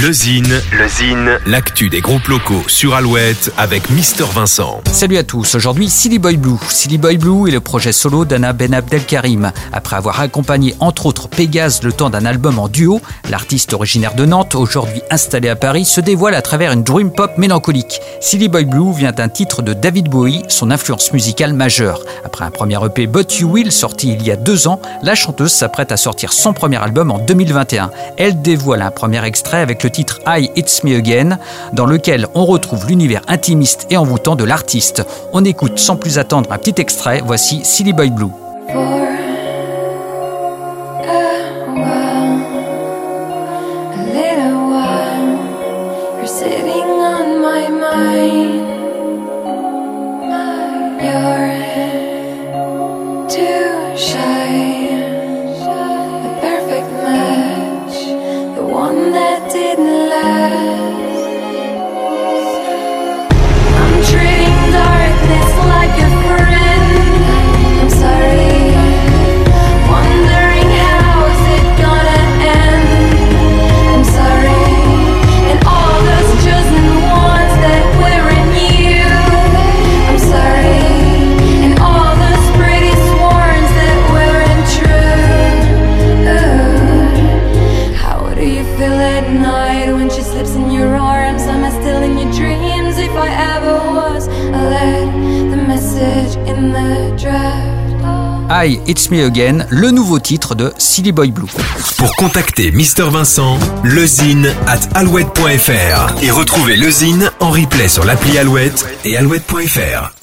Le Zine, le Zine, l'actu des groupes locaux sur Alouette avec Mister Vincent. Salut à tous, aujourd'hui Silly Boy Blue. Silly Boy Blue est le projet solo d'Anna Ben Abdelkarim. Après avoir accompagné entre autres Pégase le temps d'un album en duo, l'artiste originaire de Nantes, aujourd'hui installé à Paris, se dévoile à travers une dream pop mélancolique. Silly Boy Blue vient d'un titre de David Bowie, son influence musicale majeure. Après un premier EP But You Will sorti il y a deux ans, la chanteuse s'apprête à sortir son premier album en 2021. Elle dévoile un premier extrait avec le titre I It's Me Again, dans lequel on retrouve l'univers intimiste et envoûtant de l'artiste. On écoute sans plus attendre un petit extrait, voici Silly Boy Blue. Yeah. I It's Me Again, le nouveau titre de Silly Boy Blue. Pour contacter Mister Vincent, lezine at alouette.fr et retrouver lezine en replay sur l'appli Alouette et alouette.fr.